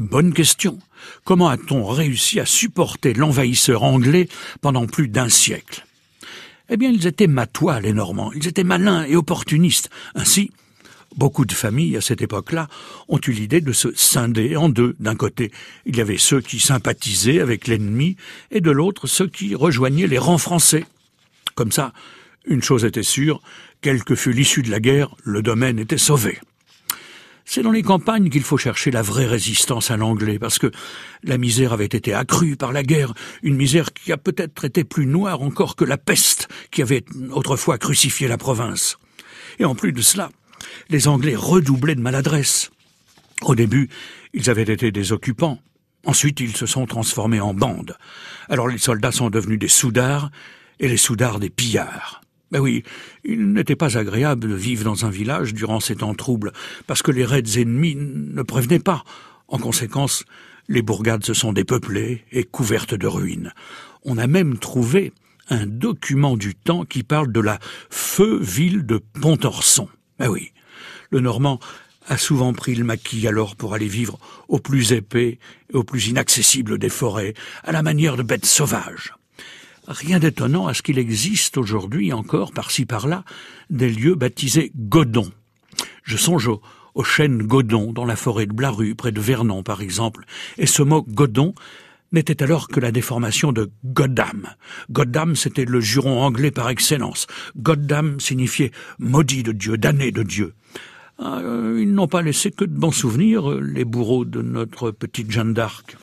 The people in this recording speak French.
Bonne question. Comment a-t-on réussi à supporter l'envahisseur anglais pendant plus d'un siècle? Eh bien, ils étaient matois, les Normands. Ils étaient malins et opportunistes. Ainsi, Beaucoup de familles, à cette époque-là, ont eu l'idée de se scinder en deux. D'un côté, il y avait ceux qui sympathisaient avec l'ennemi, et de l'autre, ceux qui rejoignaient les rangs français. Comme ça, une chose était sûre, quelle que fût l'issue de la guerre, le domaine était sauvé. C'est dans les campagnes qu'il faut chercher la vraie résistance à l'anglais, parce que la misère avait été accrue par la guerre, une misère qui a peut-être été plus noire encore que la peste qui avait autrefois crucifié la province. Et en plus de cela, les Anglais redoublaient de maladresse. Au début, ils avaient été des occupants. Ensuite, ils se sont transformés en bandes. Alors les soldats sont devenus des soudards et les soudards des pillards. Ben oui, il n'était pas agréable de vivre dans un village durant ces temps troubles, parce que les raids ennemis ne prévenaient pas. En conséquence, les bourgades se sont dépeuplées et couvertes de ruines. On a même trouvé un document du temps qui parle de la feu ville de Pontorson. Ben oui, le Normand a souvent pris le maquis alors pour aller vivre au plus épais et au plus inaccessible des forêts, à la manière de bêtes sauvages. Rien d'étonnant à ce qu'il existe aujourd'hui encore, par-ci par-là, des lieux baptisés Godons. Je songe au, au chêne Godon dans la forêt de Blaru, près de Vernon par exemple, et ce mot Godon n'était alors que la déformation de Goddam. Goddam, c'était le juron anglais par excellence. Goddam signifiait maudit de Dieu, damné de Dieu. Ah, euh, ils n'ont pas laissé que de bons souvenirs, les bourreaux de notre petite Jeanne d'Arc.